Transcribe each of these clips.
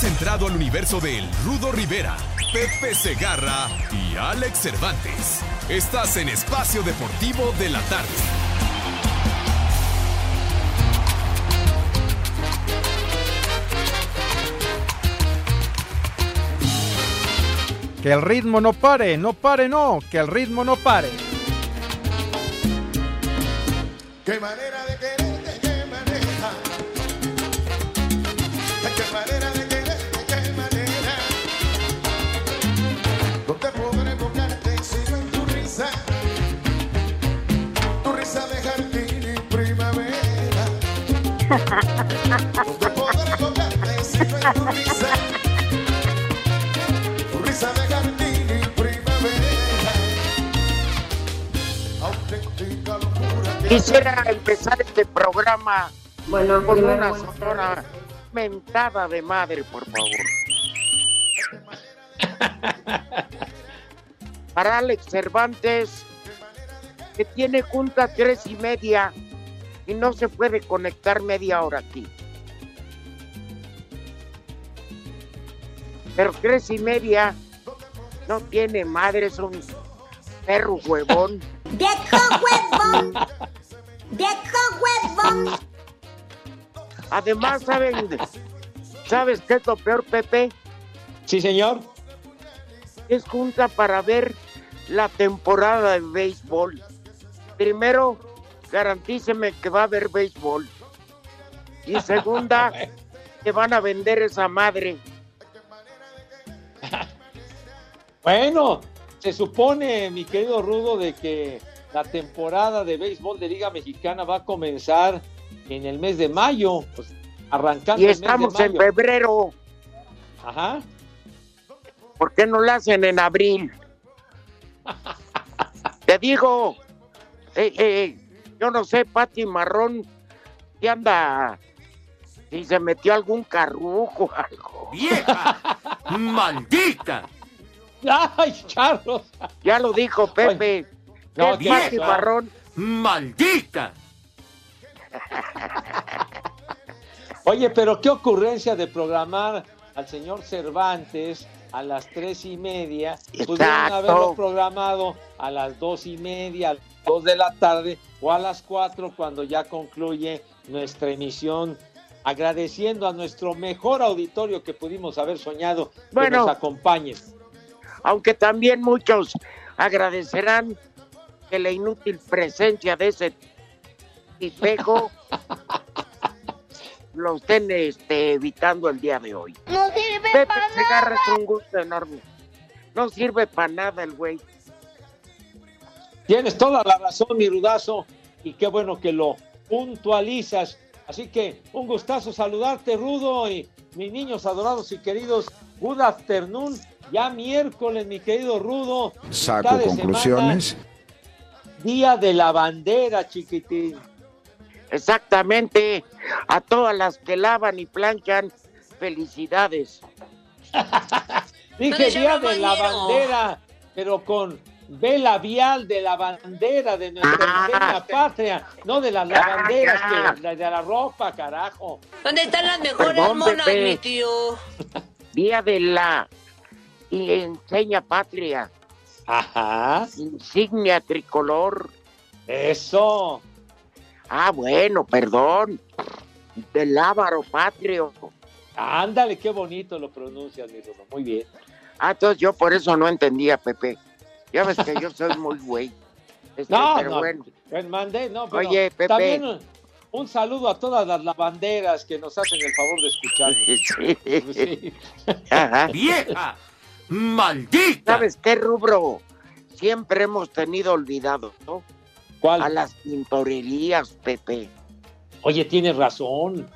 Has entrado al universo de El Rudo Rivera, Pepe Segarra y Alex Cervantes. Estás en Espacio Deportivo de la Tarde. Que el ritmo no pare, no pare, no, que el ritmo no pare. Qué manera Quisiera empezar este programa Bueno, con una sonora mentada de madre, por favor. Para Alex Cervantes, que tiene junta tres y media y no se puede conectar media hora aquí. Pero tres y media no tiene madre, es un perro huevón. ¡Viejo huevón! ¡Viejo huevón! Además, ¿saben? ¿Sabes qué es lo peor, Pepe? Sí, señor. Es junta para ver la temporada de béisbol. Primero, garantíceme que va a haber béisbol. Y segunda, que van a vender esa madre. Bueno, se supone, mi querido Rudo, de que la temporada de béisbol de Liga Mexicana va a comenzar en el mes de mayo, pues, arrancando Y el mes de estamos en febrero. Ajá. ¿Por qué no la hacen en abril? Te digo, eh, eh, yo no sé, Pati Marrón, que anda, si se metió algún carrujo o algo. ¡Vieja! ¡Maldita! ¡Ay, Charlos! Ya lo dijo Pepe. No, es tienes Pati. Marrón. ¡Maldita! Oye, pero qué ocurrencia de programar al señor Cervantes a las tres y media. Pudieron haberlo programado a las dos y media, a las dos de la tarde o a las cuatro cuando ya concluye nuestra emisión. Agradeciendo a nuestro mejor auditorio que pudimos haber soñado que nos acompañe. aunque también muchos agradecerán que la inútil presencia de ese tipejo lo estén este, evitando el día de hoy. ¡No sirve Pepe para Segarra nada! es un gusto enorme. No sirve para nada el güey. Tienes toda la razón, mi rudazo, y qué bueno que lo puntualizas. Así que un gustazo saludarte, Rudo, y mis niños adorados y queridos, good afternoon. Ya miércoles, mi querido Rudo. Saco conclusiones. semana, día de la bandera, chiquitín. Exactamente. A todas las que lavan y planchan, felicidades. Dije día de la bandera, pero con B labial de la bandera de nuestra Ah. patria, no de las lavanderas, que, la de la ropa, carajo. ¿Dónde están las mejores Perdón, monas, mi tío? Día de la y enseña patria, Ajá, insignia tricolor. eso. Ah, bueno, perdón. Del Ávaro Patrio. Ándale, qué bonito lo pronuncias, mi Rudo. Muy bien. Ah, entonces yo por eso no entendía, Pepe. Ya ves que yo soy muy güey. Este, No, pero no, bueno. pues mandé, no, pero Oye, Pepe. también un, un saludo a todas las lavanderas que nos hacen el favor de escucharnos. Sí. Ajá. ¡Vieja! ¡Maldita! ¿Sabes qué rubro siempre hemos tenido olvidado? ¿no? ¿Cuál? A las tintorerías, Pepe. Oye, tienes razón.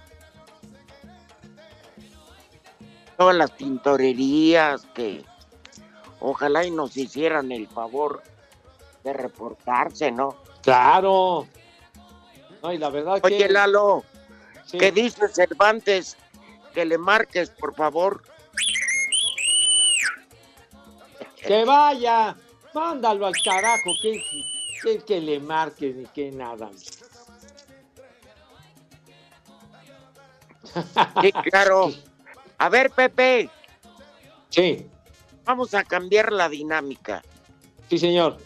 Todas las tintorerías que ojalá y nos hicieran el favor de reportarse, ¿no? Claro. No, y la verdad Oye, que... Lalo, sí. ¿qué dice Cervantes? Que le marques, por favor. Que vaya, mándalo al carajo, que, que, que le marque ni que nada. Sí, claro. A ver, Pepe, Sí, vamos a cambiar la dinámica. sí, señor.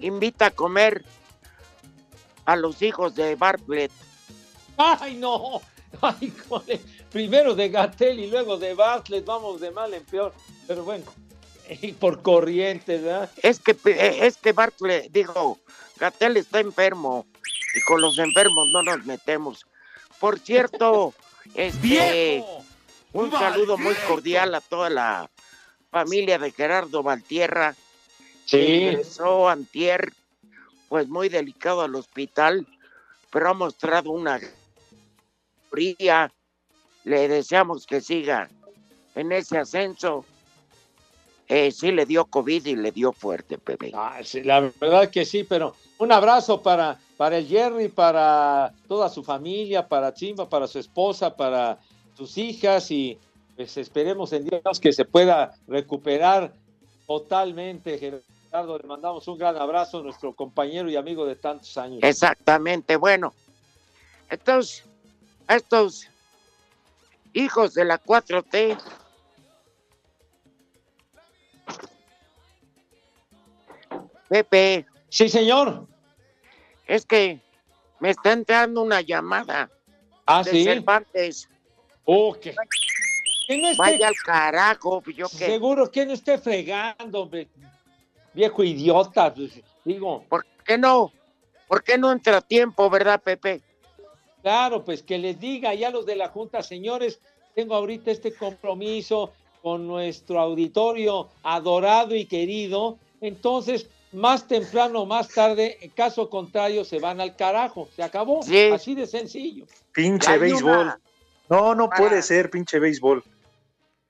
Invita a comer a los hijos de Bartlett. ¡Ay, no! ¡Ay, cole! Primero de Gatel y luego de Bartlett, vamos de mal en peor. Pero bueno, y por corriente, ¿verdad? Es que, eh, es que Bartlett, digo, Gatel está enfermo y con los enfermos no nos metemos. Por cierto, este, ¡Viejo! un saludo muy cordial a toda la familia de Gerardo Valtierra. Sí. Ingresó antier, pues muy delicado al hospital, pero ha mostrado una fría. Le deseamos que siga en ese ascenso. Eh, sí le dio COVID y le dio fuerte, Pepe. Ah, sí, la verdad que sí, pero un abrazo para, para el Jerry, para toda su familia, para Chimba, para su esposa, para sus hijas y pues esperemos en Dios que se pueda recuperar totalmente. Gerardo, le mandamos un gran abrazo a nuestro compañero y amigo de tantos años. Exactamente, bueno. Entonces, estos hijos de la 4T, Pepe, Sí, señor. es que me está entrando una llamada Ah, de sí. Cervantes. Oh, esté- Vaya al carajo, yo que, seguro que no esté fregando, hombre. Viejo idiota. pues, digo, ¿por qué no? ¿Por qué no entra tiempo, verdad, Pepe? Claro, pues que les diga ya los de la Junta, señores, tengo ahorita este compromiso con nuestro auditorio adorado y querido, entonces más temprano o más tarde, en caso contrario, se van al carajo, se acabó, Sí. así de sencillo. Pinche Hay béisbol. una- No, no para- puede ser, pinche béisbol.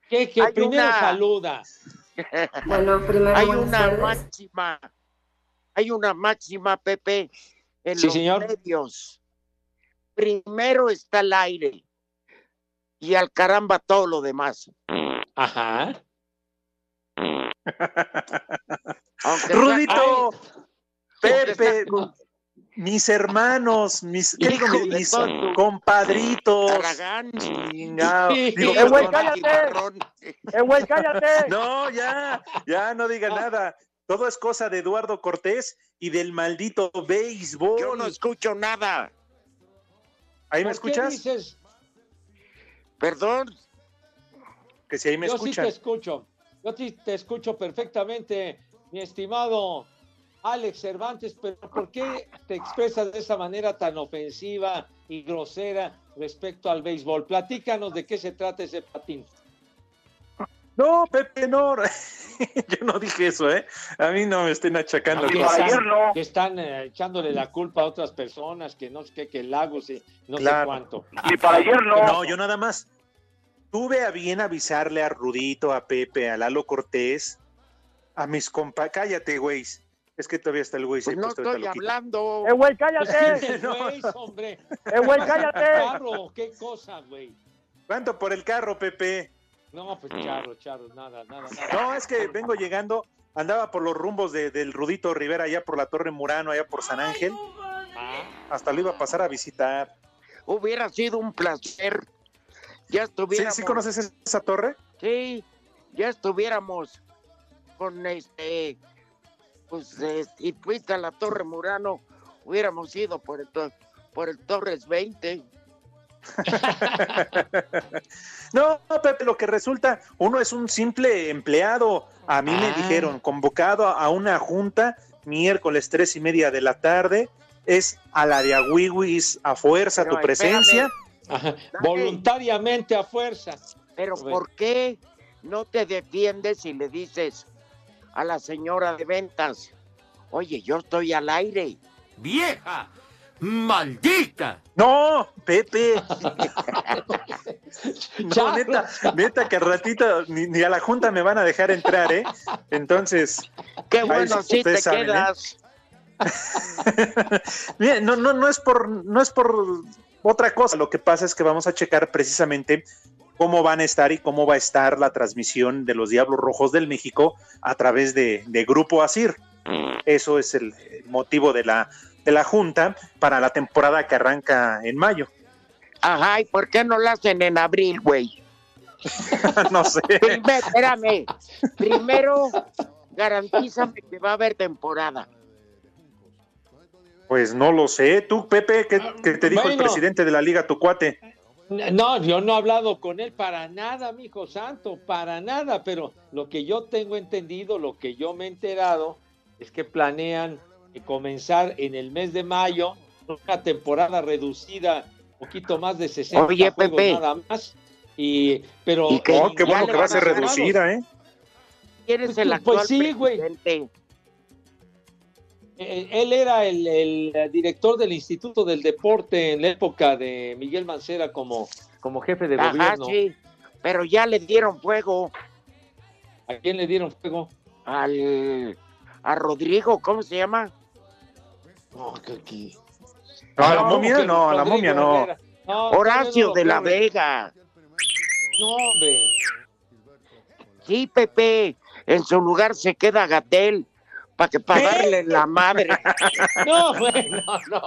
Que, que Hay primero una- saluda. Bueno, primero Hay una tardes. máxima, hay una máxima, Pepe, en Sí, los señor. medios. Primero está el aire y al caramba todo lo demás. Ajá. Rudito, Pepe, mis hermanos, mis, ¿qué digo? Hijo mis, compadritos. Sí. Digo, Eh, güey, cállate. ¡Eh, güey, cállate! No, ya, ya no diga nada. Todo es cosa de Eduardo Cortés y del maldito béisbol. Yo no escucho nada. ¿Ahí me ¿Por qué escuchas? dices? Perdón. Que si ahí me Yo sí te escucho. Yo sí te escucho perfectamente, mi estimado Alex Cervantes, pero ¿por qué te expresas de esa manera tan ofensiva y grosera respecto al béisbol? Platícanos de qué se trata ese patín. No, Pepe, no. Yo no dije eso, ¿eh? A mí no me estén achacando. que, están, que están, eh, echándole la culpa a otras personas, que no sé qué, que Lagos y no sé cuánto. No, yo nada más. Tuve a bien avisarle a Rudito, a Pepe, a Lalo Cortés, a mis compa. Cállate, güey. Es que todavía está el güey. Pues no ahorita estoy hablando. ¡Eh, güey, cállate! Sí, güey, hombre. ¡Eh, güey, cállate! Charro, qué cosa, güey. ¿Cuánto por el carro, Pepe? No, pues charro, charro, nada, nada, nada. No, es que vengo llegando. Andaba por los rumbos de- del Rudito Rivera, allá por la Torre Murano, allá por San Ángel. Ah, Hasta lo iba a pasar a visitar. Hubiera sido un placer. Ya ¿Sí, estuviéramos. sí conoces esa torre? Sí, ya estuviéramos con este, pues, eh, y fuiste a la Torre Murano, hubiéramos ido por el, to- por el Torres 20. No, Pepe, lo que resulta, uno es un simple empleado. A mí me Ah. dijeron, convocado a una junta miércoles tres y media de la tarde. Es a la de Awiwis a fuerza Pero tu presencia. Ajá. Voluntariamente a fuerza. Pero. ¿por qué no te defiendes y le dices a la señora de ventas, oye, yo estoy al aire? ¡Vieja! ¡Maldita! No, Pepe. No, neta, neta que al ratito ni, ni a la junta me van a dejar entrar, ¿eh? Entonces, Qué bueno, sí, si te ¿eh? quedas. Mira, no, no, no es por, no es por otra cosa. Lo que pasa es que vamos a checar precisamente cómo van a estar y cómo va a estar la transmisión de los Diablos Rojos del México a través de, de Grupo Asir. Eso es el, motivo de la, de la junta para la temporada que arranca en mayo. Ajá, ¿y por qué no la hacen en abril, güey? no sé. Espérame. Primero, garantízame que va a haber temporada. Pues no lo sé. Tú, Pepe, ¿qué, qué te dijo el presidente de la liga, tu cuate? No, yo no he hablado con él para nada, mi hijo santo, para nada, pero lo que yo tengo entendido, lo que yo me he enterado, es que planean eh, comenzar en el mes de mayo una temporada reducida, un poquito más de 60 Oye, juegos Pepe. nada más. Y, pero Y que- Oh, qué bueno que va a ser reducida, ¿eh? ¿Quién es el Pues actual sí, güey. presidente? Eh, Él era el, el director del Instituto del Deporte en la época de Miguel Mancera como, como jefe de Ajá, gobierno. sí. Pero ya le dieron fuego ¿A quién le dieron fuego? al a Rodrigo, ¿cómo se llama? No, que- No, a la No, momia no, a la momia no. Horacio no, de la Vega. No, hombre. Sí, Pepe. En su lugar se queda Gatel para que pagarle la madre. No, bueno, no.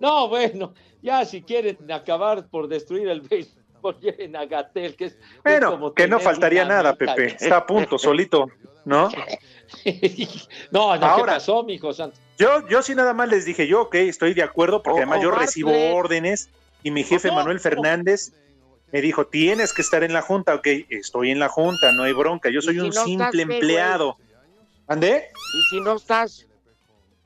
No, bueno. Ya si quieren acabar por destruir el béisbol, lleven a Gatel, que es, es Bueno, como que no faltaría nada, Pepe. Está a punto, solito, ¿no? no, no, Ahora- ¿qué pasó, mijo? Yo, yo sí nada más les dije, yo, ok, estoy de acuerdo, porque O además yo Bartlett. recibo órdenes y mi jefe No, Manuel. Fernández me dijo, tienes que estar en la junta, ok, estoy en la junta, no hay bronca, yo ¿Y soy si un no simple güey? ¿Andé? Y si no estás,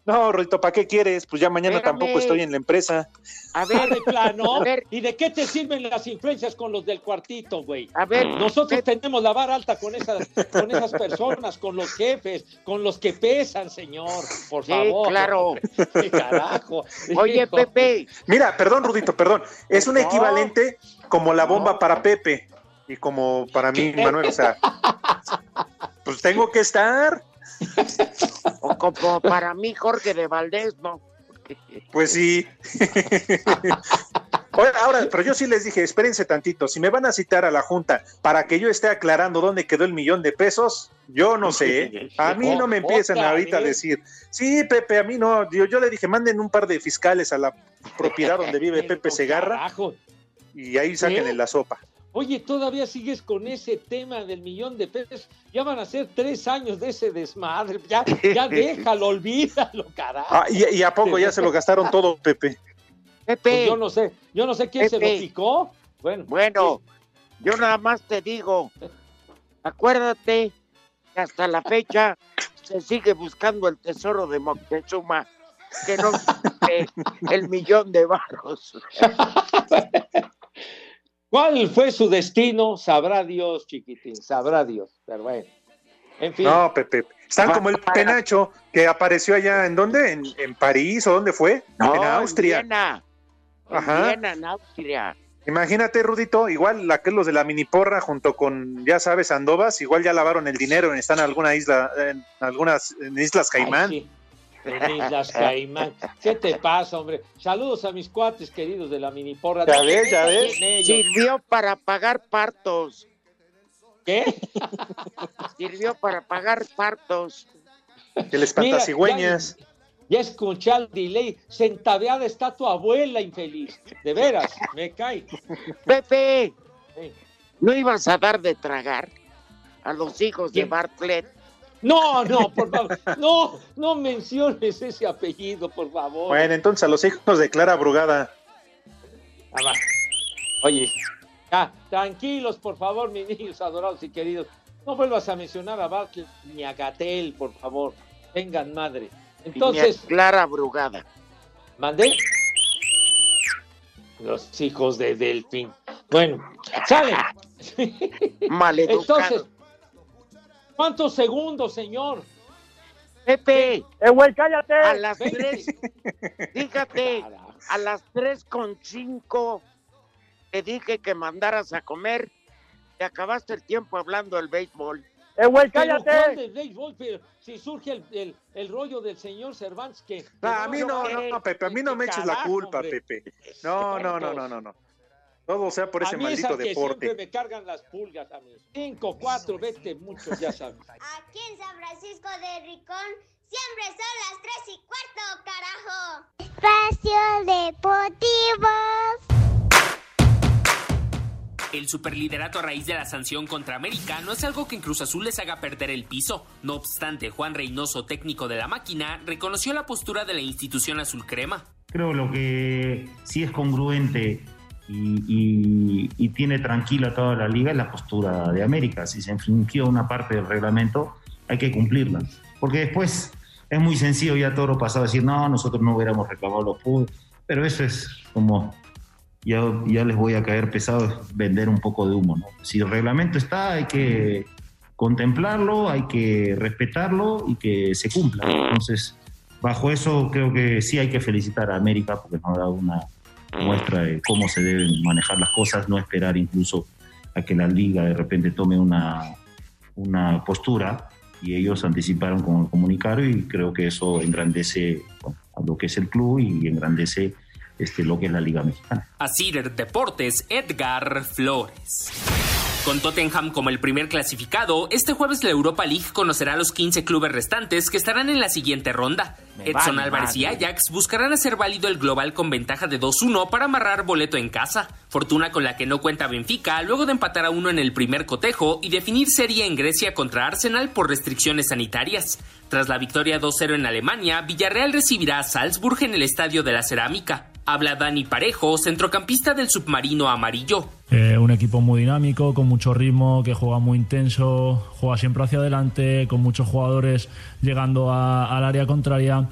No, Rodito, ¿para qué quieres? Pues ya mañana Espérame. tampoco estoy en la empresa. a ver, de plano. A ver. ¿Y de qué te sirven las influencias con los del cuartito, güey? a ver, Nosotros tenemos la vara alta con esas, con esas personas, con los jefes, con los que pesan, señor. Por Sí, favor. claro. ¿Qué carajo? Oye, Hijo. Pepe, Mira, perdón, Rudito, perdón. Es un No. equivalente como la bomba para Pepe y como para mí, ¿Qué? Manuel. O sea, pues tengo que estar. O como para mí Jorge de Valdés, ¿no? Pues sí. Oye, Ahora, pero yo sí les dije, espérense tantito, si me van a citar a la Junta para que yo esté aclarando dónde quedó el millón de pesos, yo no sé, ¿eh? a mí no me empiezan ahorita a decir, sí, Pepe, a mí no, yo, yo le dije, manden un par de fiscales a la propiedad donde vive Pepe Segarra y ahí sáquenle ¿Sí? la sopa. Oye, todavía sigues con ese tema del millón de pesos. Ya van a ser tres años de ese desmadre. Ya, ya déjalo, olvídalo, carajo. Ah, y, y a poco ya se lo gastaron todo, Pepe. Pues Pepe, yo no sé, yo no sé quién se lo picó. Bueno, bueno, yo nada más te digo, acuérdate que hasta la fecha se sigue buscando el tesoro de Moctezuma, que no existe el millón de barros. ¿Cuál fue su destino? Sabrá Dios, chiquitín, sabrá Dios. Pero bueno, en fin. No, Pepe. Están como el penacho que apareció allá, ¿en dónde? ¿En, en París o dónde fue? No, en Austria. Viena, en Ajá. Viena, en Austria. Imagínate, Rudito, igual aquellos de la mini porra junto con, ya sabes, Andovas, igual ya lavaron el dinero, están en alguna isla, en algunas en Islas Ay, Caimán. sí. En Islas Caimán. ¿Qué te pasa, hombre? Saludos a mis cuates queridos de la mini porra. Ya ves, ya ves. Sirvió para pagar partos. ¿Qué? Sirvió para pagar partos. El Mira, espantasigüeñas. Ya, ya escuché al delay. Centaveada está tu abuela, infeliz. De veras, me cae. Pepe. ¿no ibas a dar de tragar a los hijos de ¿Quién? Bartlett? No, no, por favor. No, no menciones ese apellido, por favor. Bueno, entonces a los hijos de Clara Brugada. Ah. Oye, ya, tranquilos, por favor, mis niños adorados y queridos. No vuelvas a mencionar a Bartlett ni a Gatel, por favor. Tengan madre. Entonces, Clara Brugada. mandé. Los hijos de Delfín. Bueno, sale. Maleducado. Entonces, ¿cuántos segundos, señor? Pepe, ¡Eh, güey, cállate! a las tres, fíjate, a las tres con cinco te dije que mandaras a comer. Te acabaste el tiempo hablando del béisbol. ¡Eh, güey, Pero ¿cuál cállate! de béisbol? Pero si surge el, el- el rollo del señor Cervantes que... No, a mí no, no, no, Pepe, a mí no me eches la culpa, hombre. Pepe. No, no, no, no, no, no. Todo sea por a ese mí es maldito que deporte. siempre me cargan las pulgas a mí. Cinco, cuatro, vete, muchos, ya sabes. Aquí en San Francisco de Ricón siempre son las tres y cuarto, carajo. Espacio Deportivo. El superliderato a raíz de la sanción contra América no es algo que en Cruz Azul les haga perder el piso. No obstante, Juan Reynoso, técnico de la máquina, reconoció la postura de la institución azul crema. Creo lo que sí es congruente y, y- y tiene tranquila toda la liga la postura de América. Si se infringió una parte del reglamento, hay que cumplirla. Porque después es muy sencillo ya todo lo pasado decir, no, nosotros no hubiéramos reclamado los puntos. Pero eso es como, ya, ya les voy a caer pesado, es vender un poco de humo. ¿no? Si el reglamento está, hay que contemplarlo, hay que respetarlo y que se cumpla. Entonces, bajo eso creo que sí hay que felicitar a América porque nos ha dado una muestra de cómo se deben manejar las cosas, no esperar incluso a que la liga de repente tome una, una postura y ellos anticiparon con el comunicado y creo que eso engrandece bueno, a lo que es el club y engrandece este, lo que es la Liga Mexicana. A Cider Deportes, Edgar Flores. Con Tottenham como el primer clasificado, este jueves la Europa League conocerá a los 15 clubes restantes que estarán en la siguiente ronda. Me Edson vale Álvarez y. Ajax buscarán hacer válido el global con ventaja de 2-1 para amarrar boleto en casa. Fortuna con la que no cuenta Benfica luego de empatar a uno en el primer cotejo y definir serie en Grecia contra Arsenal por restricciones sanitarias. Tras la victoria 2-0 en Alemania, Villarreal recibirá a Salzburg en el Estadio de la Cerámica. Habla Dani Parejo, centrocampista del submarino amarillo. Eh, un equipo muy dinámico, con mucho ritmo, que juega muy intenso, juega siempre hacia adelante, con muchos jugadores llegando al área contraria.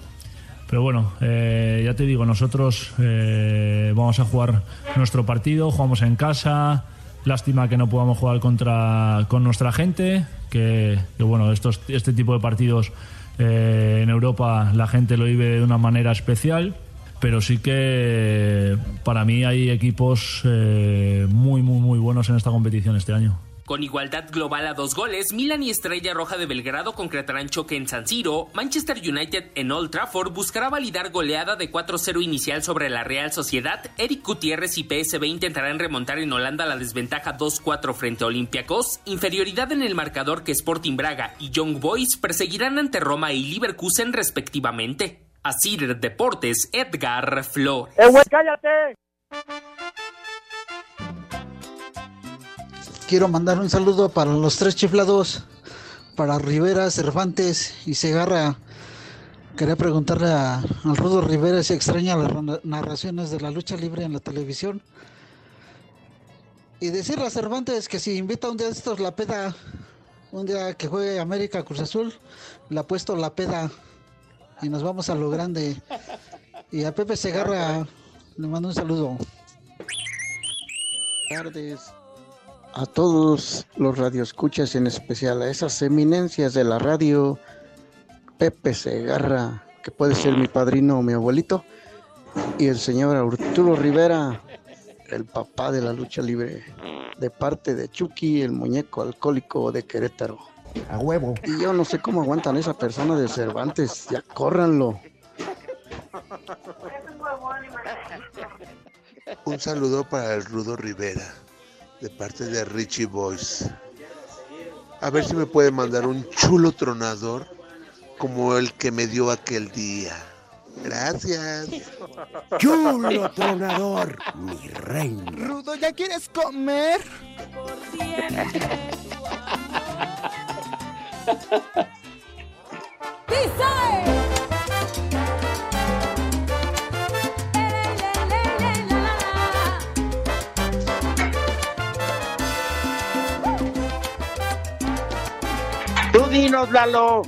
Pero bueno, eh, ya te digo, nosotros eh, vamos a jugar nuestro partido, jugamos en casa. Lástima que no podamos jugar contra con nuestra gente, que, que bueno, estos, este tipo de partidos en Europa la gente lo vive de una manera especial pero sí que para mí hay equipos eh, muy, muy, muy buenos en esta competición este año. Con igualdad global a dos goles, Milan y Estrella Roja de Belgrado concretarán choque en San Siro. Manchester United en Old Trafford buscará validar goleada de 4-0 inicial sobre la Real Sociedad. Eric Gutiérrez y PSV intentarán remontar en Holanda la desventaja 2-4 frente a Olympiacos. Inferioridad en el marcador que Sporting Braga y Young Boys perseguirán ante Roma y Leverkusen respectivamente. Así Deportes, Edgar Flores. ¡Eh, güey, cállate! Quiero mandar un saludo para los tres chiflados, para Rivera, Cervantes y Segarra. Quería preguntarle a, al Rudo Rivera si extraña las narraciones de la lucha libre en la televisión. Y decirle a Cervantes que si invita un día de estos la peda, un día que juegue América Cruz Azul, le ha puesto la peda y nos vamos a lo grande. Y a Pepe Segarra le mando un saludo. tardes a todos los radioescuchas, en especial a esas eminencias de la radio, Pepe Segarra, que puede ser mi padrino o mi abuelito, y el señor Arturo Rivera, el papá de la lucha libre, de parte de Chucky, el muñeco alcohólico de Querétaro. A huevo. Y yo no sé cómo aguantan esa persona de Cervantes, ya córranlo. Un saludo para el Rudo Rivera, de parte de Richie Boys. A ver si me puede mandar un chulo tronador como el que me dio aquel día. Gracias. Chulo tronador, mi reina. Rudo, ¿ya quieres comer? Tú dinos, Lalo.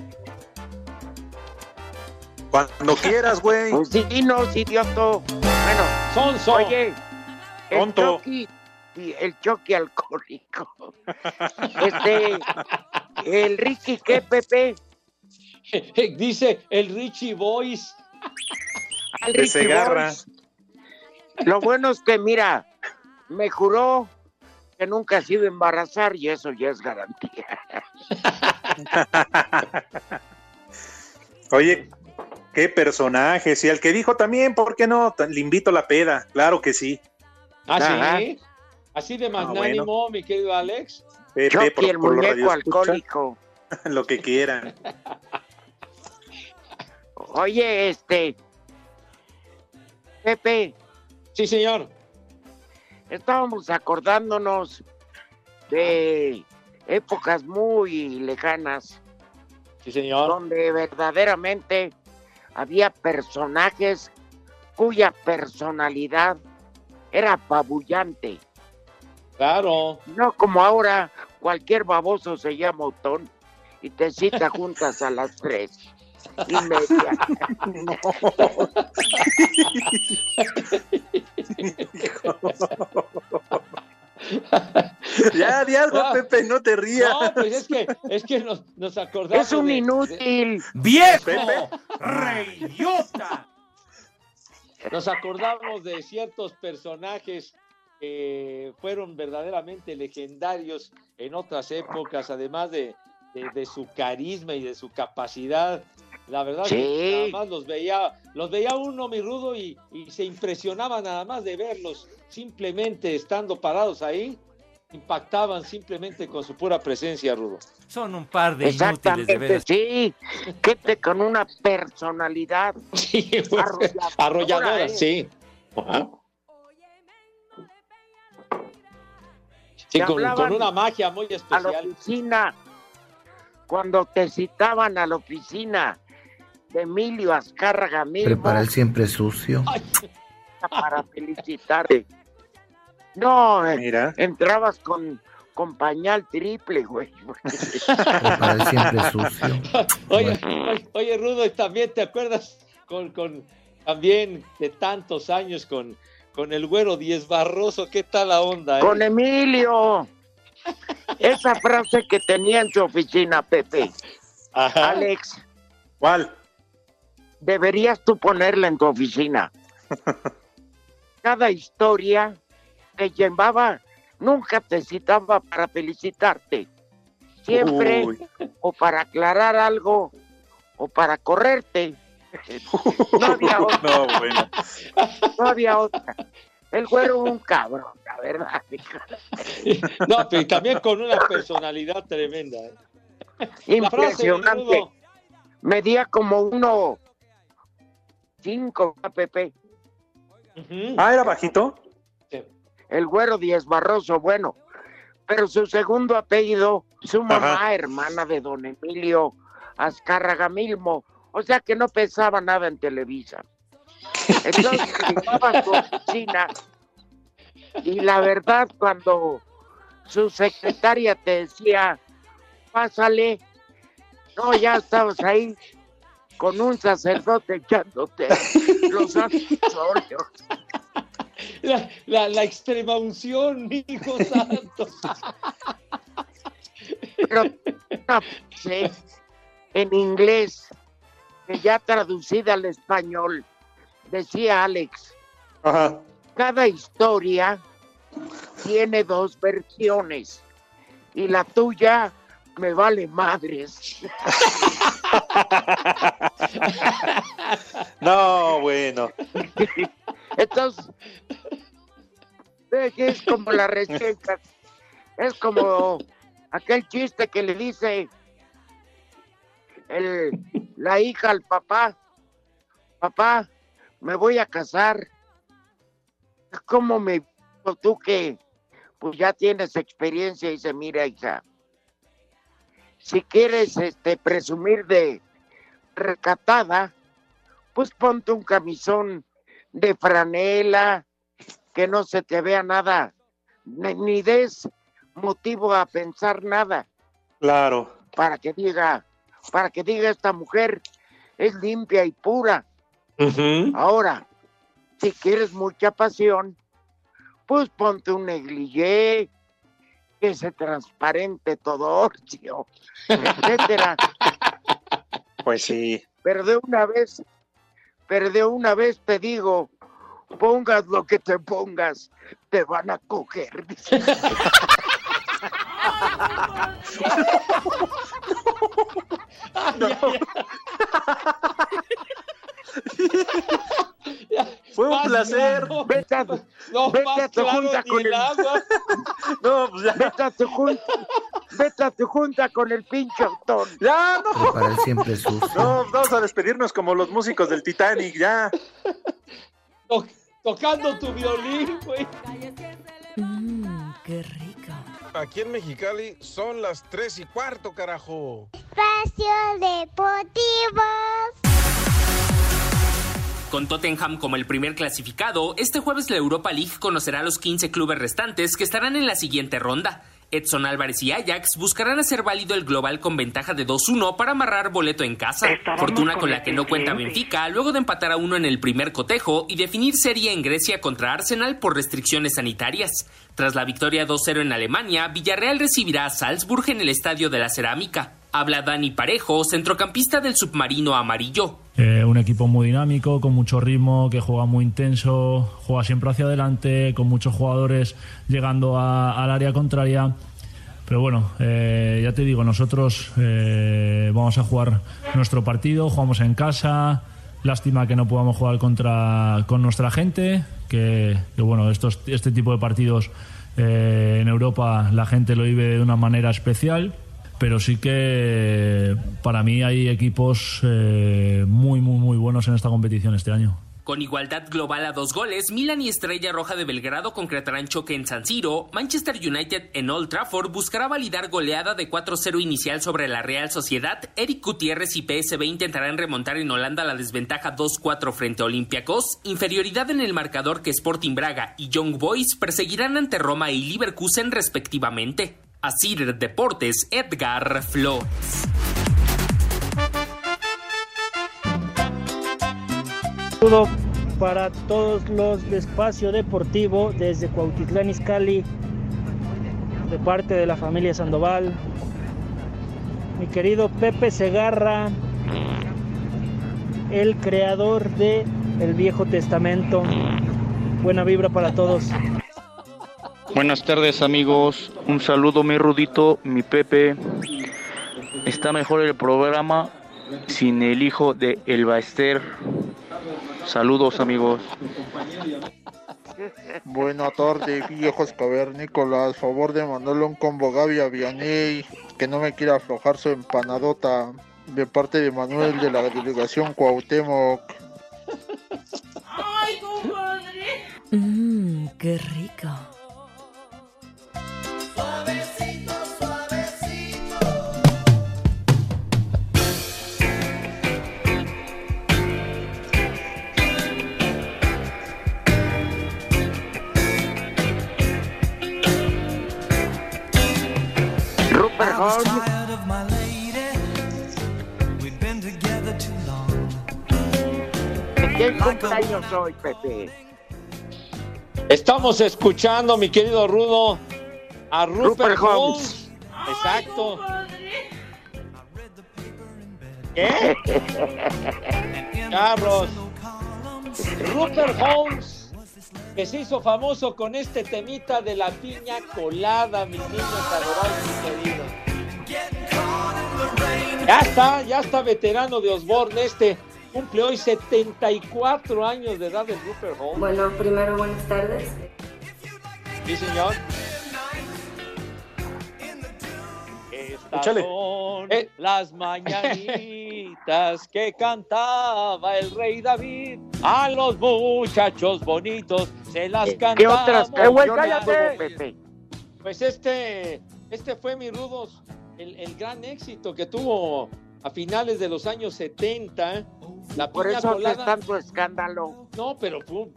Cuando quieras, güey. Pues dinos, idioto. Bueno, Sonso. Oye, el Tonto. Chucky, y el Chucky alcohólico. Este, el Ricky, ¿qué, Pepe? Dice el Richie Boys. Al Ricky Segarra. Boys. Lo bueno es que, mira, me juró que nunca se iba a embarazar y eso ya es garantía. Oye, qué personaje. Si al que dijo también, ¿por qué no? Le invito a la peda. Claro que sí. ¿Ah, Ajá. sí? Así de Ah, magnánimo, mi querido Alex. Pepe, Chucky, por- el por muñeco alcohólico. Lo que quieran. Oye, este. Pepe, Sí, señor. estábamos acordándonos de épocas muy lejanas. Sí, señor. Donde verdaderamente había personajes cuya personalidad era apabullante. Claro. No como ahora, cualquier baboso se llama Otón y te cita juntas a las tres y media. ya, di algo, No. Pepe, no te rías. No, pues es que, es que nos, nos acordamos. Es un de- inútil. ¡Viejo! Pepe. ¡Reyota! Nos acordamos de ciertos personajes que fueron verdaderamente legendarios en otras épocas, además de, de- de su carisma y de su capacidad. La verdad Sí. que nada más los veía, los veía uno, mi rudo, y, y se impresionaba nada más de verlos, simplemente estando parados ahí, impactaban simplemente con su pura presencia, rudo. Son un par de inútiles, de Exactamente, veras. sí. Gente con una personalidad arrolladora, Arrolladora, ¿eh? sí. Ajá. Sí, con, una magia muy A la especial. oficina, cuando te citaban a la oficina de Emilio Azcárraga Milmo Prepara el siempre sucio. para felicitarte. No, Mira. entrabas con, con pañal triple, güey. Prepara el siempre sucio. Oye, oye, oye, Rudo, y también te acuerdas con, con también de tantos años con, con el güero Diez Barroso, ¿qué tal la onda? eh? Con Emilio. Esa frase que tenía en su oficina, Pepe. Ajá. Alex, ¿Cuál? deberías tú ponerla en tu oficina. Cada historia te llevaba, nunca te citaba para felicitarte. Siempre Uy. o para aclarar algo o para correrte. No había otra. No, bueno. No había otra. El güero un cabrón, la verdad. No, pero también con una personalidad tremenda. eh. Frase, Impresionante. Medía como uno cinco, Pepe. Ujú. Ah, era bajito. El güero Díez Barroso, bueno. Pero su segundo apellido, su mamá, Ajá. hermana de don Emilio Azcárraga Milmo. O sea que no pensaba nada en Televisa. Entonces llegaba a su oficina y la verdad cuando su secretaria te decía, pásale, no, ya estabas ahí con un sacerdote echándote los accesorios. La, la, la extrema unción, hijo santo. Pero una frase en inglés, que ya traducida al español, decía Alex, Ajá. cada historia tiene dos versiones y la tuya me vale madres. No, bueno. Entonces, es como la receta, es como aquel chiste que le dice el, la hija al papá, papá, me voy a casar. ¿Cómo me tú que pues ya tienes experiencia? Y dice, mira hija, si quieres este presumir de recatada, pues ponte un camisón de franela, que no se te vea nada, ni, ni des motivo a pensar nada, Claro. para que diga, para que diga esta mujer es limpia y pura. Ahora, si quieres mucha pasión, pues ponte un negligé, que se transparente todo orcio, etcétera. Pues sí. Pero de una vez, pero de una vez te digo, pongas lo que te pongas, te van a coger. Fue un placer. claro. Vete a, No, vete más a tu claro junta con el el, agua. No, pues ya. vete a tu junta, vete a tu junta con el pinche autón. Ya, no. Siempre sucio. No, vamos a despedirnos como los músicos del Titanic, ya. To- tocando tu violín, güey. Mmm, qué rico. Aquí en Mexicali son las 3 y cuarto, carajo. Espacio Deportivo. Con Tottenham como el primer clasificado, este jueves la Europa League conocerá a los 15 clubes restantes que estarán en la siguiente ronda. Edson Álvarez y Ajax buscarán hacer válido el global con ventaja de 2-1 para amarrar boleto en casa. Fortuna con la que no cuenta Benfica luego de empatar a uno en el primer cotejo y definir serie en Grecia contra Arsenal por restricciones sanitarias. Tras la victoria 2-0 en Alemania, Villarreal recibirá a Salzburg en el Estadio de la Cerámica. Habla Dani Parejo, centrocampista del submarino amarillo. Eh, un equipo muy dinámico, con mucho ritmo, que juega muy intenso, juega siempre hacia adelante, con muchos jugadores llegando al área contraria. Pero bueno, eh, ya te digo, nosotros eh, vamos a jugar nuestro partido, jugamos en casa. Lástima que no podamos jugar contra con nuestra gente, que, que bueno, estos, este tipo de partidos en Europa la gente lo vive de una manera especial pero sí que para mí hay equipos eh, muy, muy, muy buenos en esta competición este año. Con igualdad global a dos goles, Milan y Estrella Roja de Belgrado concretarán choque en San Siro. Manchester United en Old Trafford buscará validar goleada de 4-0 inicial sobre la Real Sociedad. Eric Gutiérrez y PSV intentarán remontar en Holanda la desventaja 2-4 frente a Olympiacos. Inferioridad en el marcador que Sporting Braga y Young Boys perseguirán ante Roma y Leverkusen respectivamente. Asir Deportes, Edgar Flores. saludo para todos los de Espacio Deportivo desde Cuautitlán Izcalli, de parte de la familia Sandoval. Mi querido Pepe Segarra, el creador de El Viejo Testamento. Buena vibra para todos. Buenas tardes amigos, un saludo mi Rudito, mi Pepe. Está mejor el programa sin el hijo de El Baester. Saludos amigos. Buena tarde, viejos cavernícolas. Favor de mandarle un combo Gaby a Vianney, que no me quiera aflojar su empanadota. De parte de Manuel de la delegación Cuauhtémoc. ¡Ay, compadre! Mmm, qué rico. Rupert Holmes. ¿De quién cumpleaños hoy, Pepe? Estamos escuchando, mi querido Rudo, a Rupert, Rupert Holmes. Holmes. Exacto. ¿Qué? Carlos. Rupert Holmes, que se hizo famoso con este temita de la piña colada, mis niños adorados y queridos. Ya está, ya está veterano de Osborne este. Cumple hoy 74 años de edad de Rupert Holmes. Bueno, primero buenas tardes. Sí, señor. Estas Échale. son las mañanitas que cantaba el rey David. A los muchachos bonitos se las cantaba. ¿Qué otras Pepe? Pues este, este fue mi rudos, el, el gran éxito que tuvo a finales de los años 70. La Por piña eso colada. es tanto escándalo. No, pero fu-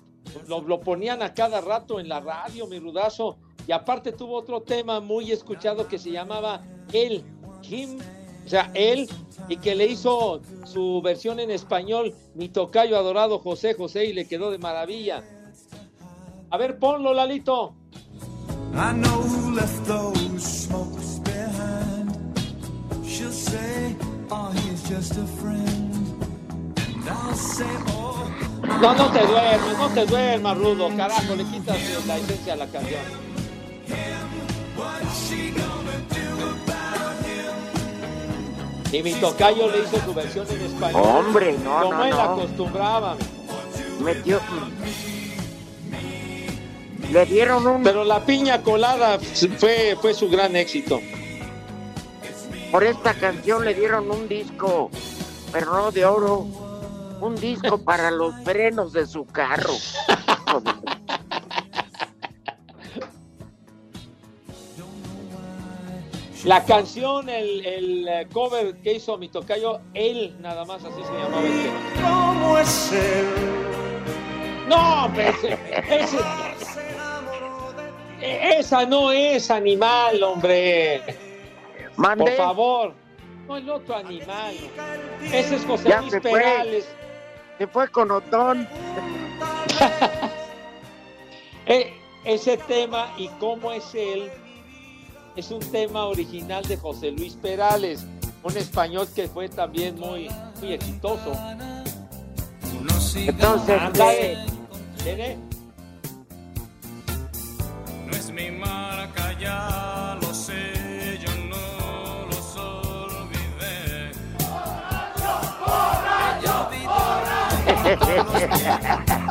lo, lo ponían a cada rato en la radio, mi rudazo. Y aparte tuvo otro tema muy escuchado que se llamaba El Kim, o sea, él, y que le hizo su versión en español, mi tocayo adorado José José, y le quedó de maravilla. A ver, ponlo, Lalito. I know who left those smokes behind. She'll say, oh, he's just a friend. And I'll say, oh, No, no te duermas, no te duermas, Rudo, carajo, le quitas la esencia a la canción. Y mi tocayo le hizo su versión en español. Hombre, no, Como no, él no. acostumbraba. Metió. Le dieron un. Pero la piña colada fue, fue su gran éxito. Por esta canción le dieron un disco, pero no de oro. Un disco para los frenos de su carro. La canción, el, el eh, cover que hizo mi tocayo, él nada más así se llamaba el tema. ¿Cómo es él? No, hombre, ese- ese- esa no es animal, hombre. Mande. Por favor. No el otro animal. Ese es José Ya Luis se fue. Perales. Se fue con Otón. Eh, ese tema y cómo es él es un tema original de José Luis Perales, un español que fue también muy, muy exitoso. Entonces. ¿Tiene? No es mi marca, ya lo sé, yo no los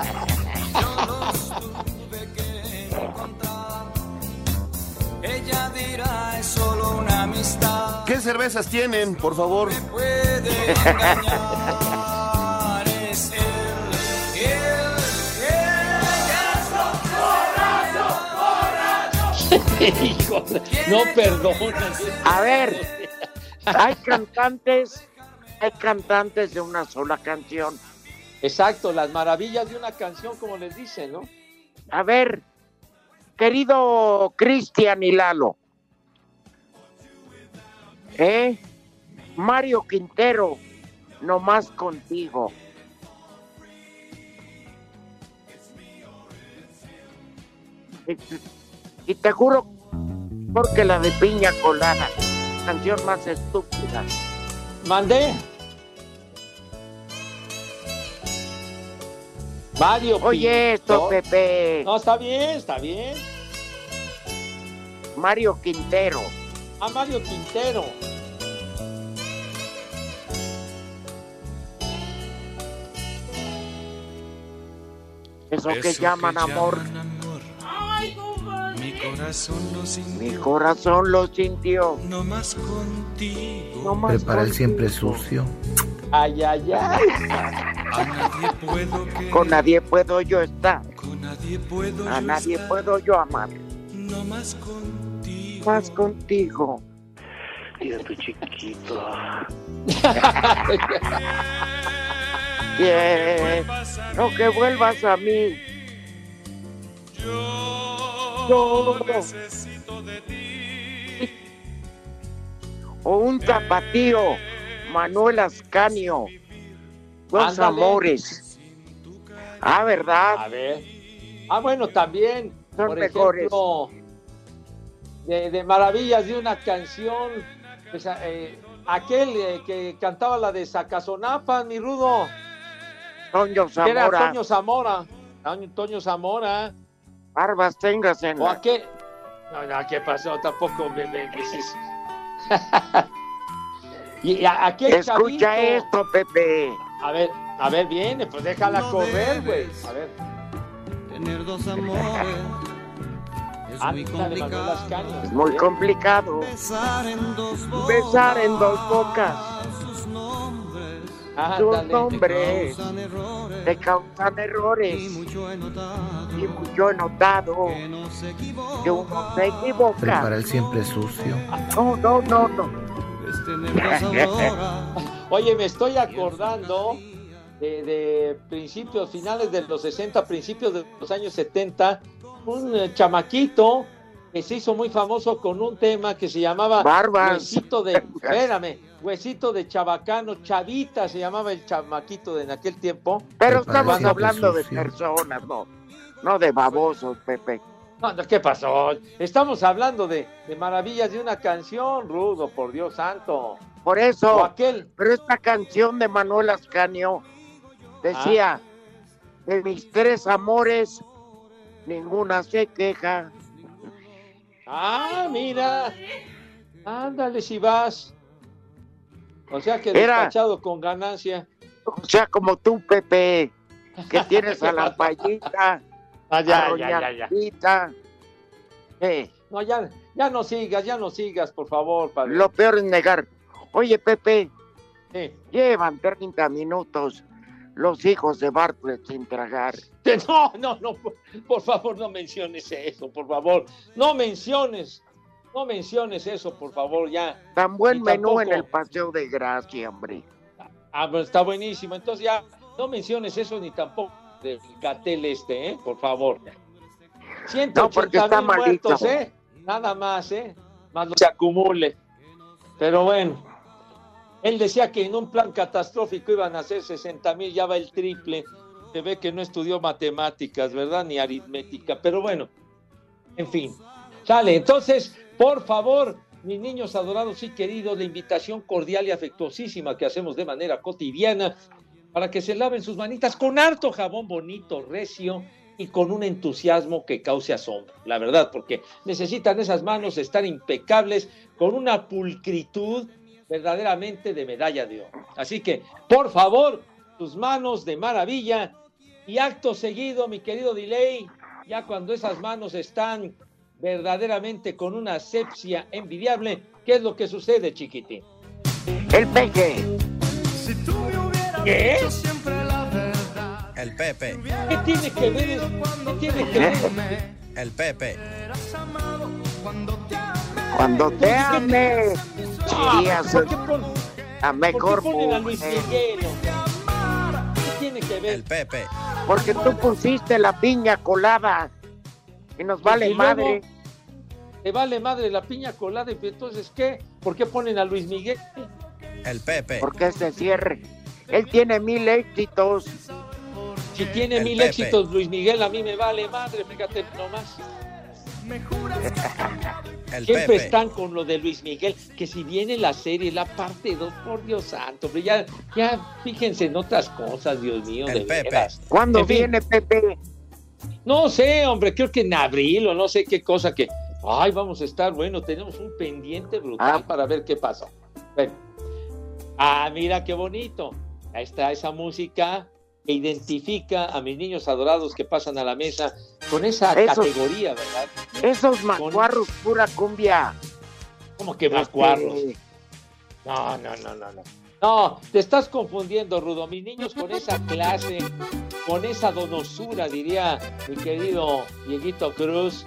amistad. ¿Qué cervezas tienen, por favor? No perdonas. A ver, hay cantantes, hay cantantes de una sola canción. Exacto, las maravillas de una canción, como les dicen, ¿no? A ver, querido Cristian y Lalo. ¿Eh? Mario Quintero, nomás contigo. Y, te juro, porque la de Piña Colada, canción más estúpida. Mandé. Mario. Oye esto. Pepe. No, está bien, está bien. Mario Quintero. A Mario Quintero. Eso que llaman que amor. Mi corazón lo sintió. Mi corazón lo sintió. No más contigo. No más Prepara el siempre sucio. Ay, ay, ay. A nadie puedo querer. Con nadie puedo yo estar. Con nadie puedo A yo nadie estar. puedo yo amar. No más contigo. Más contigo. Tira tu chiquito. No que vuelvas a mí. Yo necesito de ti. O un tapatío. Manuel Ascanio. Dos Ándale. amores. Ah, ¿verdad? A ver. Ah, bueno, también. Son por mejores. ejemplo, de, de maravillas de una canción. pues, eh, aquel eh, que cantaba la de Zacazonapan, mi rudo. Toño que Era Zamora. Toño Zamora. Toño, Zamora. Barbas tengas en ¿O la... a qué? No, no, ¿qué pasó? Tampoco me, me dices. y a, a qué Escucha chavito? esto, Pepe. A ver, a ver, viene, pues déjala No correr, güey. A ver. Tener dos amores. Es muy complicado. Es muy complicado. Besar en dos bocas. Besar en dos bocas. Sus nombres. Sus Ándale. nombres Causan errores. te causan errores. Y mucho he notado. Y mucho he notado Que no se equivoca. que uno se equivoca. Prepara el siempre sucio. No, no, no, no. Auroras. Oye, me estoy acordando de, de principios, finales de los 60, principios de los años 70, un eh, chamaquito que se hizo muy famoso con un tema que se llamaba Barbas. Huesito de, espérame, Huesito de Chabacano, Chavita se llamaba el chamaquito de en aquel tiempo. Pero estamos hablando de personas, no. No de babosos, Pepe. No, no, ¿Qué pasó? Estamos hablando de, de maravillas de una canción, Rudo, por Dios santo. Por O eso, aquel, pero esta canción de Manuel Ascanio decía, de mis tres amores, ninguna se queja. Ah, mira. Ándale si vas. O sea que Era- despachado con ganancia. O sea, como tú, Pepe, que tienes a la payita, Ah, a ya, Doña ya, ya. Eh, No, ya, ya no sigas, ya no sigas, por favor, padre. lo peor es negar. Oye, Pepe, Sí. llevan 30 minutos los hijos de Bartlett sin tragar. No, no, no, por, por favor, no menciones eso, por favor. No menciones no menciones eso, por favor, ya. Tan buen menú en el Paseo de Gracia, hombre. Ah, pero está buenísimo. Entonces ya no menciones eso ni tampoco del Gatel este, ¿eh? Por favor. 180 No, porque está mil malito. muertos, ¿eh? Nada más, ¿eh? Más lo se acumule. Pero bueno, él decía que en un plan catastrófico iban a ser 60 mil, ya va el triple. Se ve que no estudió matemáticas, ¿verdad? Ni aritmética. Pero bueno, en fin. Sale, entonces, por favor, mis niños adorados y queridos, la invitación cordial y afectuosísima que hacemos de manera cotidiana para que se laven sus manitas con harto jabón bonito, recio y con un entusiasmo que cause asombro, la verdad, porque necesitan esas manos estar impecables con una pulcritud verdaderamente de medalla de oro. Así que, por favor, tus manos de maravilla y acto seguido, mi querido Delay, ya cuando esas manos están verdaderamente con una asepsia envidiable, ¿qué es lo que sucede, chiquitín? El peje. ¿Qué? El Pepe. ¿Qué tiene que ver? ¿Qué tiene que ver? El Pepe. Cuando te ame, serías ¿Por qué pon- la mejor ¿Por qué ponen a Luis mujer. Miguel? ¿Qué tiene que ver? El Pepe. Porque tú pusiste la piña colada y nos vale Y luego, madre. Te vale madre la piña colada, y entonces ¿qué? ¿Por qué ponen a Luis Miguel? El Pepe. Porque ese cierre. Él tiene mil éxitos. Si tiene El mil Pepe. éxitos Luis Miguel, a mí me vale madre, fíjate nomás. El Siempre Pepe. están con lo de Luis Miguel, que si viene la serie, la parte 2, por Dios santo, pero ya, ya fíjense en otras cosas, Dios mío, El de Pepe. veras. ¿Cuándo En fin. viene Pepe? No sé, hombre, creo que en abril o no sé qué cosa que. Ay, vamos a estar, bueno, tenemos un pendiente brutal Ah. para ver qué pasa. Bueno. Ah, mira qué bonito. Ahí está esa música que identifica a mis niños adorados que pasan a la mesa con esa Esos- categoría, ¿verdad? Esos macuarros, pura cumbia. Como que macuarros. No, no, no, no, no. No, te estás confundiendo, Rudo. Mis niños con esa clase, con esa donosura, diría mi querido Dieguito Cruz,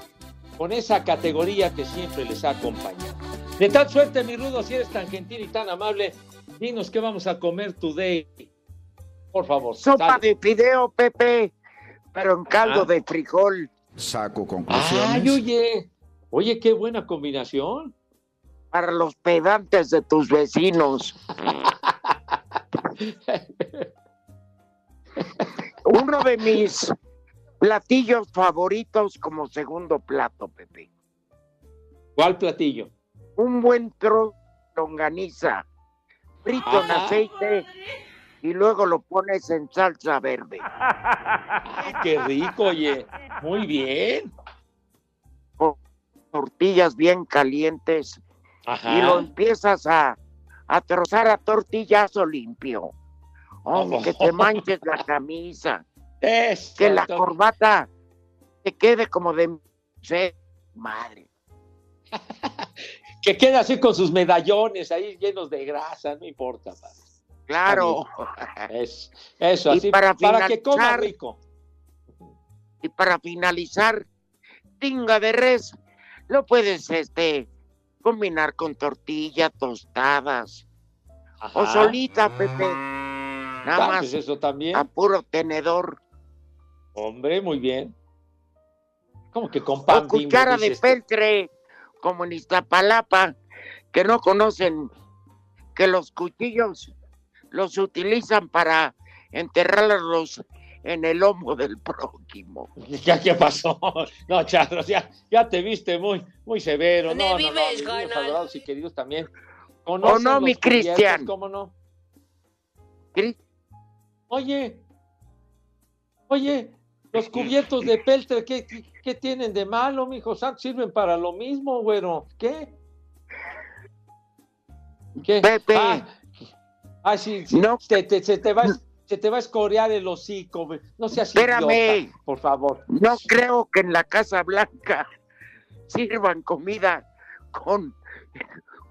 con esa categoría que siempre les ha acompañado. De tal suerte, mi Rudo, si eres tan gentil y tan amable, dinos qué vamos a comer today. Por favor. Sopa sale. de fideo, Pepe, pero en caldo Ah. de frijol. Saco Ay, oye, oye, qué buena combinación. Para los pedantes de tus vecinos. Uno de mis platillos favoritos como segundo plato, Pepe. ¿Cuál platillo? Un buen trozo de longaniza frito en Ajá. aceite y luego lo pones en salsa verde. Qué rico, oye. Muy bien. con tortillas bien calientes Ajá. y lo empiezas a, a trozar a tortillazo limpio. Aunque te manches la camisa, Eso, que la corbata te quede como de madre. Que quede así con sus medallones ahí llenos de grasa, no importa. padre. Claro. Es, eso, Y así, para para, que coma rico. Y para finalizar, tinga de res, lo puedes este combinar con tortilla, tostadas o solita, Pepe. Nada Ah, más pues eso también. a puro tenedor. Hombre, muy bien. ¿Cómo que con O pan bimbo, cuchara de peltre, como en Iztapalapa, que no conocen que los cuchillos los utilizan para enterrarlos en el lomo del prójimo. ¿Ya qué pasó? No, Charlos, ya, ya te viste muy, muy severo. ¿Dónde No, no, no, vives, adorados y queridos también. ¿O ¿Conocen no, mi? Cristian? ¿Cómo no? Oye, oye, los cubiertos de peltre, ¿qué, qué, qué tienen de malo, mijo santo? Sirven para lo mismo, güero. ¿Qué? ¿Qué? Pepe. Ah, ah, sí, sí, No. te- te- se, te va, a- se te va a escorear el hocico. No seas Espérame. idiota, por favor. No creo que en la Casa Blanca sirvan comida con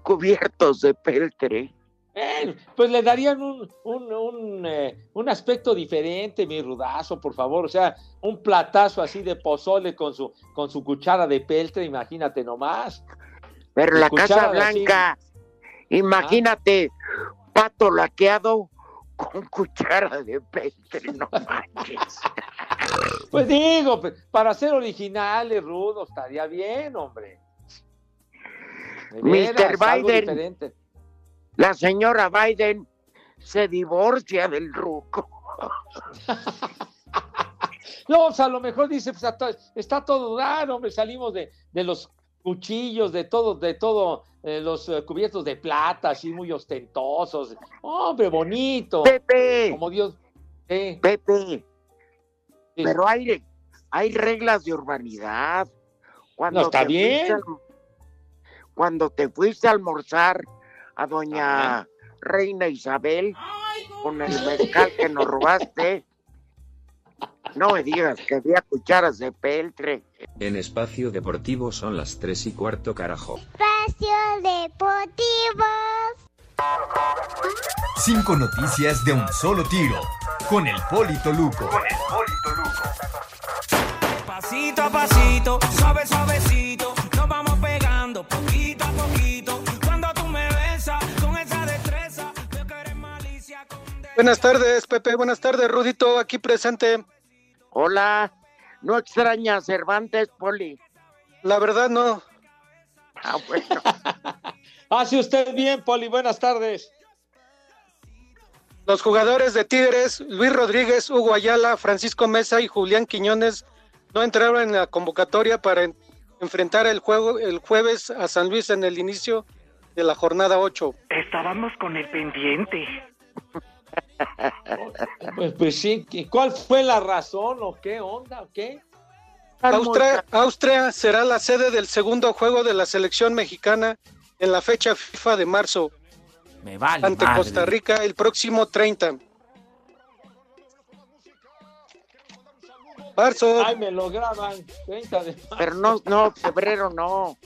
cubiertos de peltre. Eh, pues le darían un, un, un, eh, un aspecto diferente, mi rudazo, por favor. O sea, un platazo así de pozole con su, con su cuchara de peltre, imagínate nomás. Pero la Casa así. Blanca, imagínate, pato laqueado con cuchara de peltre, no manches. Pues digo, para ser originales, rudos, estaría bien, hombre. Mr. Biden. La señora Biden se divorcia del ruco. No, o sea, a lo mejor dice, pues, está, está todo raro, hombre, salimos de, de los cuchillos, de todo, de todo, eh, los eh, cubiertos de plata, así muy ostentosos. Hombre, bonito. Pepe. Como Dios. eh, Pepe, pero hay, hay reglas de urbanidad. Cuando No, está bien. cuando te fuiste a almorzar a doña Reina Isabel con el mezcal que nos robaste, no me digas que había cucharas de peltre. En espacio deportivo son las 3 y cuarto carajo. Espacio Deportivo. Cinco noticias de un solo tiro. Con el Polito Luco. Pasito a pasito, suave suavecito, nos vamos pegando poquito a poquito. Cuando tú me besas con esa destreza, veo que eres malicia. Buenas tardes, Pepe. Buenas tardes, Rudito, aquí presente. Hola, ¿no extraña a Cervantes, Poli? La verdad, no. Ah, bueno. Hace usted bien, Poli, buenas tardes. Los jugadores de Tigres, Luis Rodríguez, Hugo Ayala, Francisco Mesa y Julián Quiñones, no entraron en la convocatoria para en- enfrentar el juego el jueves a San Luis en el inicio de la jornada 8. Estábamos con el pendiente. Pues, pues sí, ¿y ¿cuál fue la razón o qué onda o qué? Austria, Austria será la sede del segundo juego de la selección mexicana en la fecha FIFA de marzo Me vale. ante madre. Costa Rica el próximo 30. Marzo. Ay, me lo graban. 30 de marzo. Pero no, no, febrero no.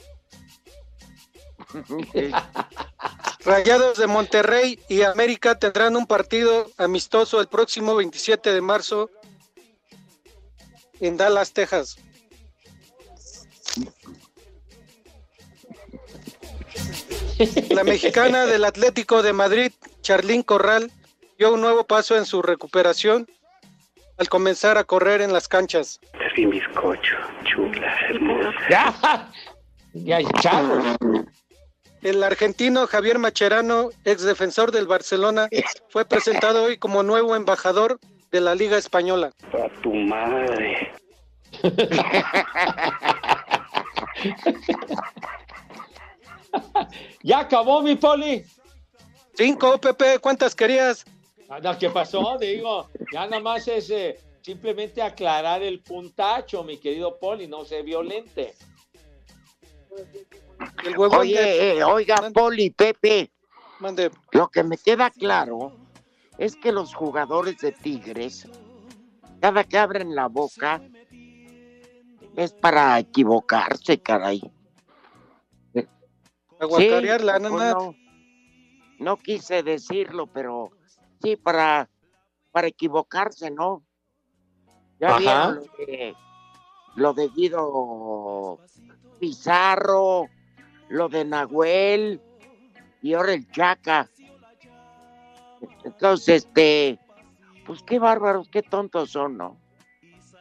Rayados de Monterrey y América tendrán un partido amistoso el próximo 27 de marzo en Dallas, Texas. La mexicana del Atlético de Madrid, Charlín Corral, dio un nuevo paso en su recuperación al comenzar a correr en las canchas. Es bizcocho, chula, hermosa. Ya, ya, chavos. El argentino Javier Macherano, ex defensor del Barcelona, fue presentado hoy como nuevo embajador de la Liga Española. A tu madre. Ya acabó mi Poli. Cinco, Pepe, ¿cuántas querías? Ah, no, ¿Qué pasó? Digo, ya nada más es eh, simplemente aclarar el puntacho, mi querido Poli, no se violente. El huevón Oye, de- eh, oiga, Poli, Pepe, Mande. lo que me queda claro es que los jugadores de Tigres, cada que abren la boca, es para equivocarse, caray. Aguacarearla, Sí, nada más. no, no quise decirlo, pero sí, para, para equivocarse, ¿no? Ya Ajá. vieron lo de, lo de Guido Pizarro, lo de Nahuel y ahora el Chaca. Entonces, este, pues qué bárbaros, qué tontos son, ¿no?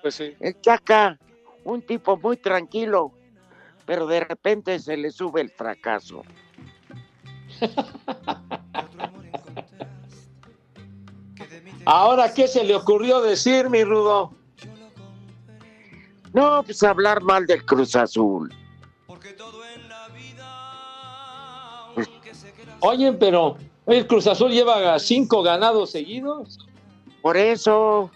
Pues sí. El Chaca, un tipo muy tranquilo, pero de repente se le sube el fracaso. Ahora, ¿qué se le ocurrió decir, mi Rudo? No, pues hablar mal del Cruz Azul. Oye, pero el Cruz Azul lleva cinco ganados seguidos. Por eso,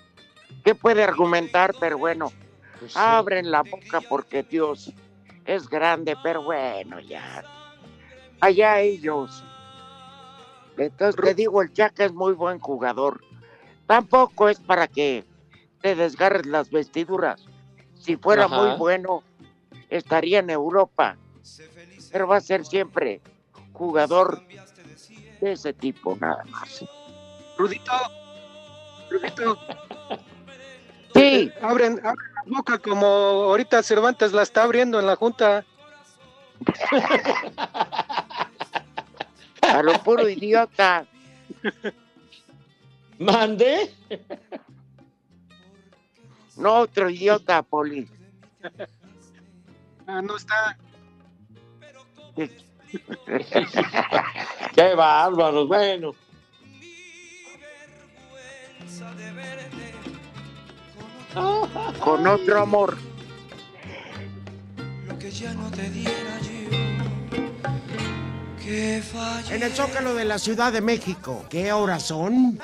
¿qué puede argumentar? Pero bueno, Pues sí. abren la boca porque Dios es grande, pero bueno, ya. Allá ellos. Entonces te digo, el Chaca es muy buen jugador. Tampoco es para que te desgarres las vestiduras. Si fuera Ajá. muy bueno, estaría en Europa. Pero va a ser siempre jugador de ese tipo, nada más. Rudito, Rudito. Sí. Abren, abren la boca como ahorita Cervantes la está abriendo en la junta. A lo puro idiota. ¿Mande? No, otro idiota, Poli. Ah, no está. Qué bárbaros, bueno. Con otro amor. Lo que ya no te diera yo. En el Zócalo de la Ciudad de México. ¿Qué horas son?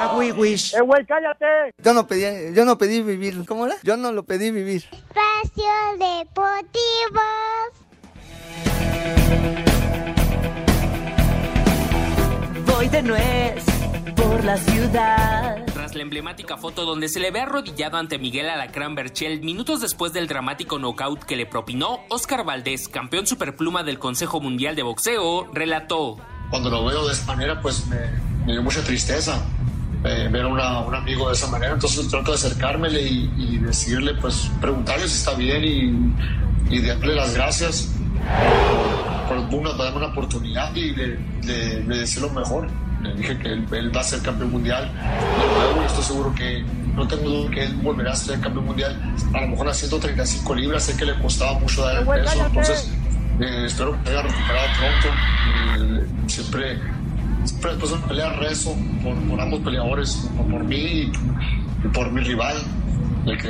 A Wiwis. ¡Eh, güey, cállate! Yo no pedí, yo no pedí vivir. ¿Cómo era? Yo no lo pedí vivir. Espacio Deportivo. Voy de nuez por la ciudad. Tras la emblemática foto donde se le ve arrodillado ante Miguel Alacrán Berchel minutos después del dramático knockout que le propinó, Oscar Valdés, campeón superpluma del Consejo Mundial de Boxeo, relató. Cuando lo veo de esta manera, pues me, me dio mucha tristeza eh, ver a una- un amigo de esa manera. Entonces trato de acercármele y, y decirle, pues preguntarle si está bien y, y darle las gracias por una, darme una oportunidad y le, le, le lo mejor. Le dije que él, él va a ser campeón mundial. De nuevo, estoy seguro que no tengo duda que él volverá a ser campeón mundial. A lo mejor a 135 libras, sé que le costaba mucho dar el peso. Entonces, eh, espero que haya recuperado pronto. Eh, siempre, siempre después de una pelea rezo por, por ambos peleadores, por, por mí y, y por mi rival, de que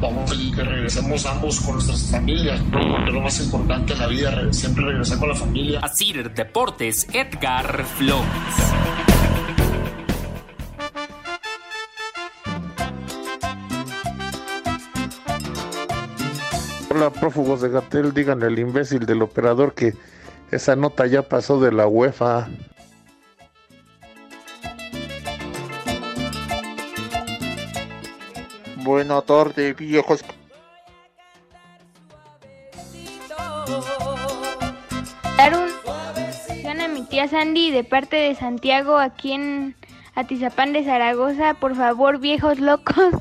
vamos y que regresemos ambos con nuestras familias, ¿no? porque es lo más importante en la vida, re- siempre regresar con la familia. Asir Deportes, Edgar Flores. Hola, prófugos de Gatel, díganle al imbécil del operador que esa nota ya pasó de la UEFA. Buena tarde, viejos. Dar un a mi tía Sandy de parte de Santiago aquí en Atizapán de Zaragoza. Por favor, viejos locos.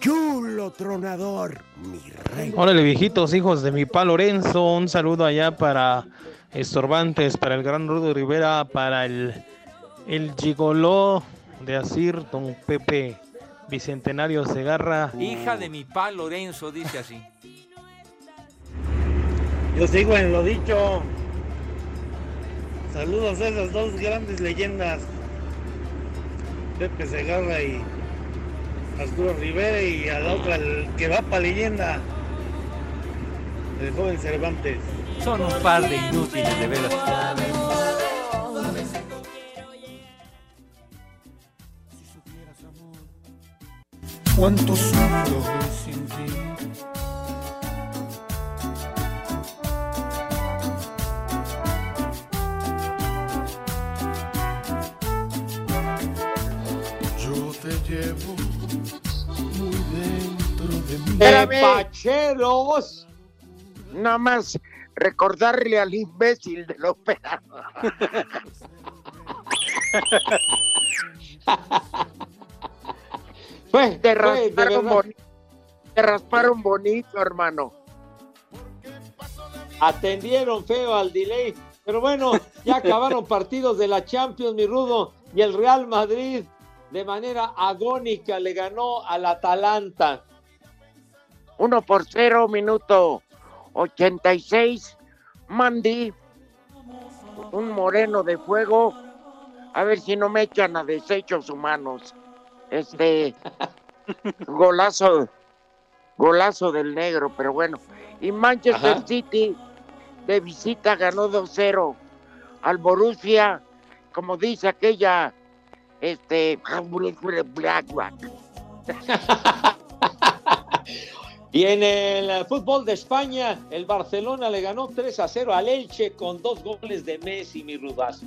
Chulo tronador, mi rey. Órale, viejitos, hijos de mi pa Lorenzo, un saludo allá para Estorbantes, para el gran Rudo Rivera, para el, el gigoló de Asir, don Pepe Bicentenario Segarra. Hija de mi pa Lorenzo, dice así. Yo sigo en lo dicho. Saludos a esas dos grandes leyendas. Pepe Segarra y Arturo Rivera y a la otra el que va para leyenda. El joven Cervantes. Son un par de inútiles, de veras. Cuánto sufro sin ti. Yo te llevo muy dentro de mí. Espérame. ¡Pacheros! Nada más recordarle al imbécil del operador. Te rasparon verdad. bonito. Te rasparon bonito, hermano. Atendieron feo al delay. Pero bueno, ya acabaron partidos de la Champions, mi rudo. Y el Real Madrid, de manera agónica, le ganó al Atalanta. Uno por cero, minuto 86. Mandy, un moreno de fuego. A ver si no me echan a desechos humanos. Este golazo, golazo del negro, pero bueno. Y Manchester Ajá. City de visita ganó 2-0 al Borussia, como dice aquella, este. Y en el fútbol de España, el Barcelona le ganó 3 a 0 al Elche con dos goles de Messi, mi rudazo.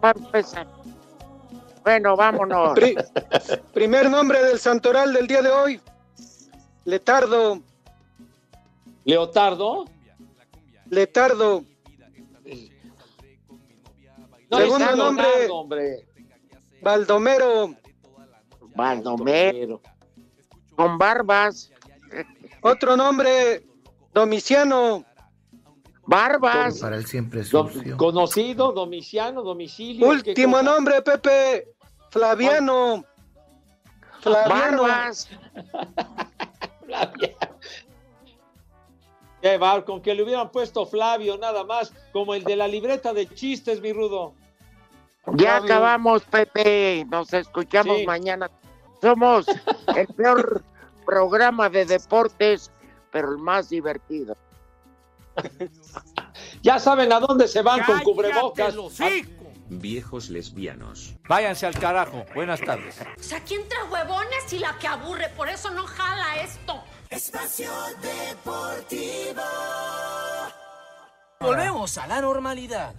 Para empezar. Bueno, vámonos. Pri- primer nombre del santoral del día de hoy. Letardo. ¿Leotardo? Letardo. No, Segundo nombre. Baldomero. Baldomero. Con barbas. Otro nombre. Domiciano. Barbas. Para el siempre sucio. conocido, domiciano, domicilio. ¿qué Último nombre, Pepe. Flaviano. Flaviano. Barbas. Qué bar, con que le hubieran puesto Flavio nada más, como el de la libreta de chistes, mi rudo. Ya Flavio. acabamos, Pepe. Nos escuchamos Sí. mañana. Somos el peor programa de deportes, pero el más divertido. Ya saben a dónde se van con ¡Cállate cubrebocas. hocico! Viejos lesbianos. Váyanse al carajo. Buenas tardes. O sea, ¿quién trae huevones y la que aburre? Por eso no jala esto. Espacio Deportivo. Volvemos a la normalidad.